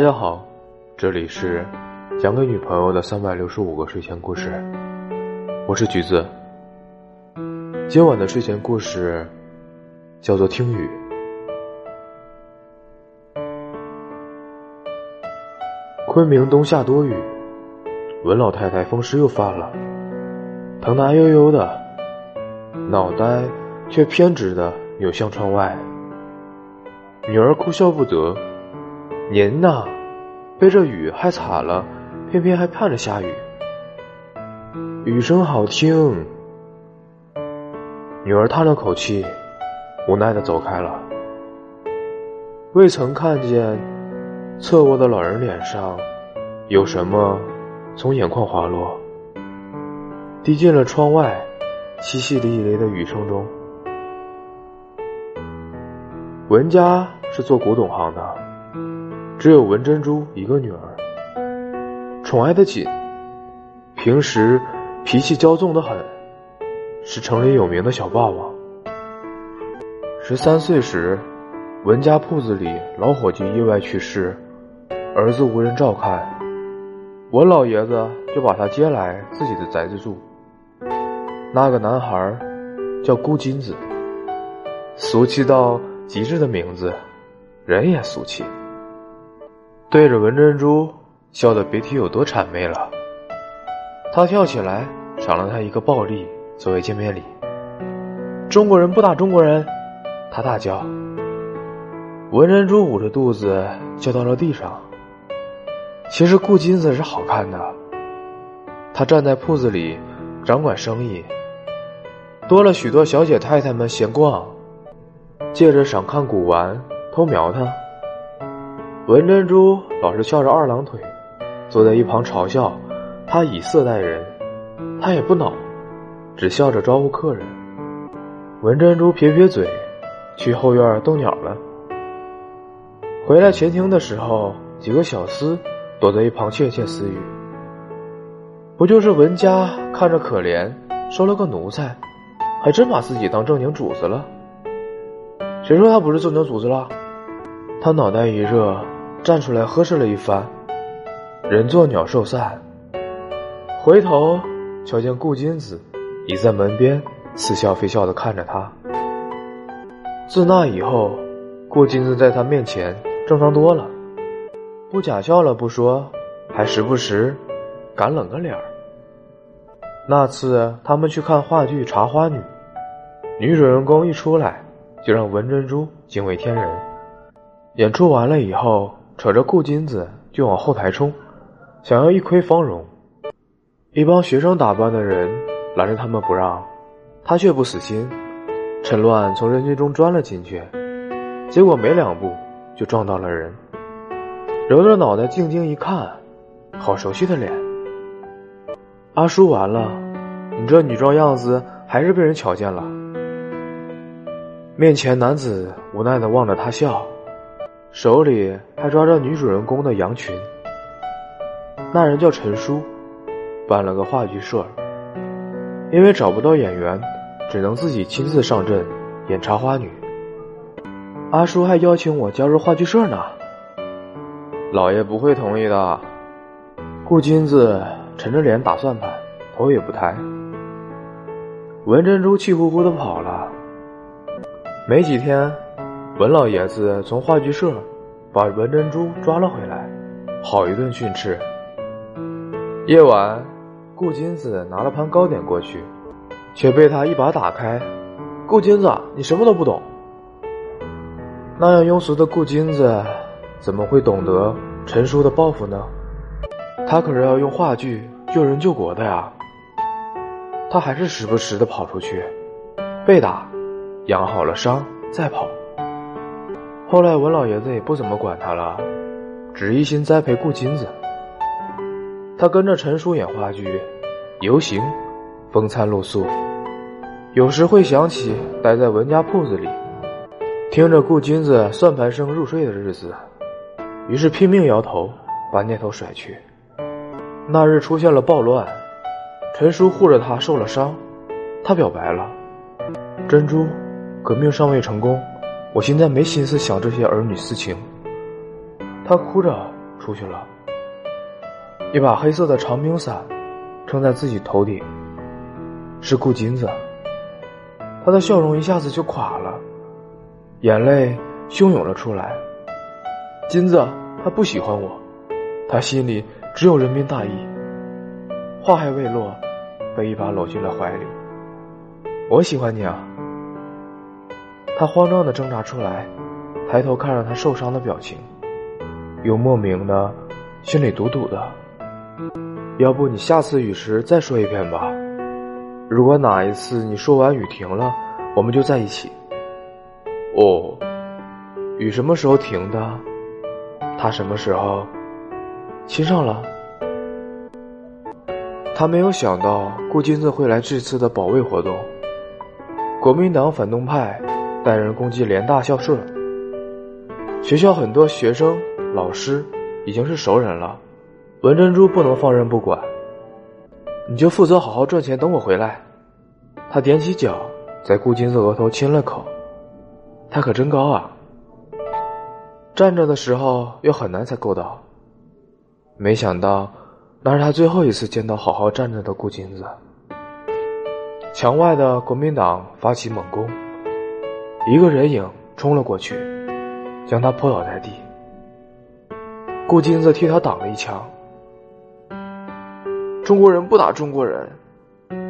大家好，这里是讲给女朋友的三百六十五个睡前故事，我是橘子。今晚的睡前故事叫做《听雨》。昆明冬下多雨，文老太太风湿又犯了，疼得哎呦呦的，脑袋却偏执的扭向窗外。女儿哭笑不得。您呐，被这雨害惨了，偏偏还盼着下雨。雨声好听。女儿叹了口气，无奈的走开了。未曾看见侧卧的老人脸上有什么从眼眶滑落，滴进了窗外淅淅沥沥的雨声中。文家是做古董行的。只有文珍珠一个女儿，宠爱的紧，平时脾气骄纵的很，是城里有名的小霸王。十三岁时，文家铺子里老伙计意外去世，儿子无人照看，文老爷子就把他接来自己的宅子住。那个男孩叫孤金子，俗气到极致的名字，人也俗气。对着文珍珠笑得别提有多谄媚了。他跳起来赏了他一个暴力作为见面礼。中国人不打中国人，他大叫。文珍珠捂着肚子叫到了地上。其实顾金子是好看的，他站在铺子里掌管生意，多了许多小姐太太们闲逛，借着赏看古玩偷瞄他。文珍珠老是翘着二郎腿，坐在一旁嘲笑他以色待人，他也不恼，只笑着招呼客人。文珍珠撇撇嘴，去后院逗鸟了。回来前厅的时候，几个小厮躲在一旁窃窃私语。不就是文家看着可怜，收了个奴才，还真把自己当正经主子了？谁说他不是正经主子了？他脑袋一热。站出来呵斥了一番，人作鸟兽散。回头瞧见顾金子倚在门边，似笑非笑的看着他。自那以后，顾金子在他面前正常多了，不假笑了不说，还时不时敢冷个脸儿。那次他们去看话剧《茶花女》，女主人公一出来，就让文珍珠惊为天人。演出完了以后。扯着顾金子就往后台冲，想要一窥芳容。一帮学生打扮的人拦着他们不让，他却不死心，趁乱从人群中钻了进去。结果没两步就撞到了人，揉着脑袋静静一看，好熟悉的脸。阿叔，完了，你这女装样子还是被人瞧见了。面前男子无奈的望着他笑。手里还抓着女主人公的羊群。那人叫陈叔，办了个话剧社。因为找不到演员，只能自己亲自上阵演茶花女。阿叔还邀请我加入话剧社呢。老爷不会同意的。顾金子沉着脸打算盘，头也不抬。文珍珠气呼呼的跑了。没几天。文老爷子从话剧社把文珍珠抓了回来，好一顿训斥。夜晚，顾金子拿了盘糕点过去，却被他一把打开。顾金子，你什么都不懂。那样庸俗的顾金子，怎么会懂得陈叔的报复呢？他可是要用话剧救人救国的呀。他还是时不时的跑出去，被打，养好了伤再跑。后来文老爷子也不怎么管他了，只一心栽培顾金子。他跟着陈叔演话剧、游行，风餐露宿。有时会想起待在文家铺子里，听着顾金子算盘声入睡的日子，于是拼命摇头，把念头甩去。那日出现了暴乱，陈叔护着他受了伤，他表白了：“珍珠，革命尚未成功。”我现在没心思想这些儿女私情。他哭着出去了，一把黑色的长柄伞撑在自己头顶。是顾金子，他的笑容一下子就垮了，眼泪汹涌了出来。金子，他不喜欢我，他心里只有人民大义。话还未落，被一把搂进了怀里。我喜欢你啊！他慌张的挣扎出来，抬头看着他受伤的表情，又莫名的心里堵堵的。要不你下次雨时再说一遍吧。如果哪一次你说完雨停了，我们就在一起。哦，雨什么时候停的？他什么时候亲上了？他没有想到顾金子会来这次的保卫活动。国民党反动派带人攻击联大校舍，学校很多学生、老师已经是熟人了。文珍珠不能放任不管。你就负责好好赚钱，等我回来。他踮起脚，在顾金子额头亲了口。他可真高啊！站着的时候又很难才够到。没想到，那是他最后一次见到好好站着的顾金子。墙外的国民党发起猛攻，一个人影冲了过去，将他扑倒在地。顾金子替他挡了一枪。中国人不打中国人，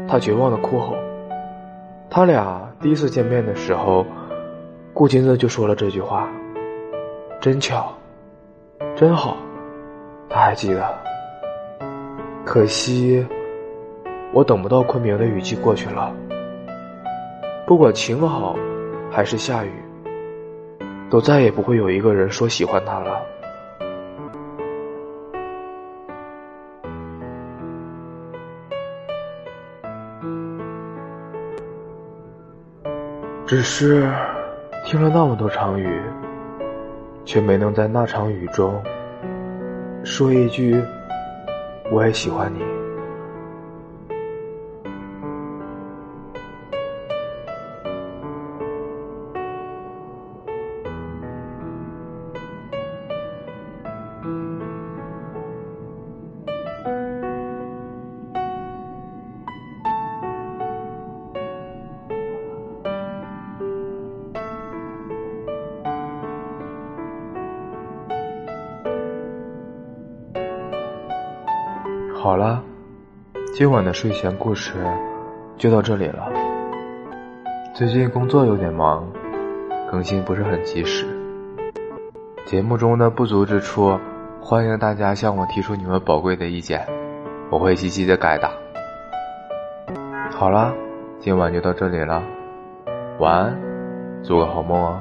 他绝望的哭吼。他俩第一次见面的时候，顾金子就说了这句话：“真巧，真好。”他还记得。可惜，我等不到昆明的雨季过去了。不管晴好，还是下雨，都再也不会有一个人说喜欢他了。只是听了那么多场雨，却没能在那场雨中说一句“我也喜欢你”。好了，今晚的睡前故事就到这里了。最近工作有点忙，更新不是很及时。节目中的不足之处，欢迎大家向我提出你们宝贵的意见，我会积极的改的。好了，今晚就到这里了，晚安，做个好梦哦。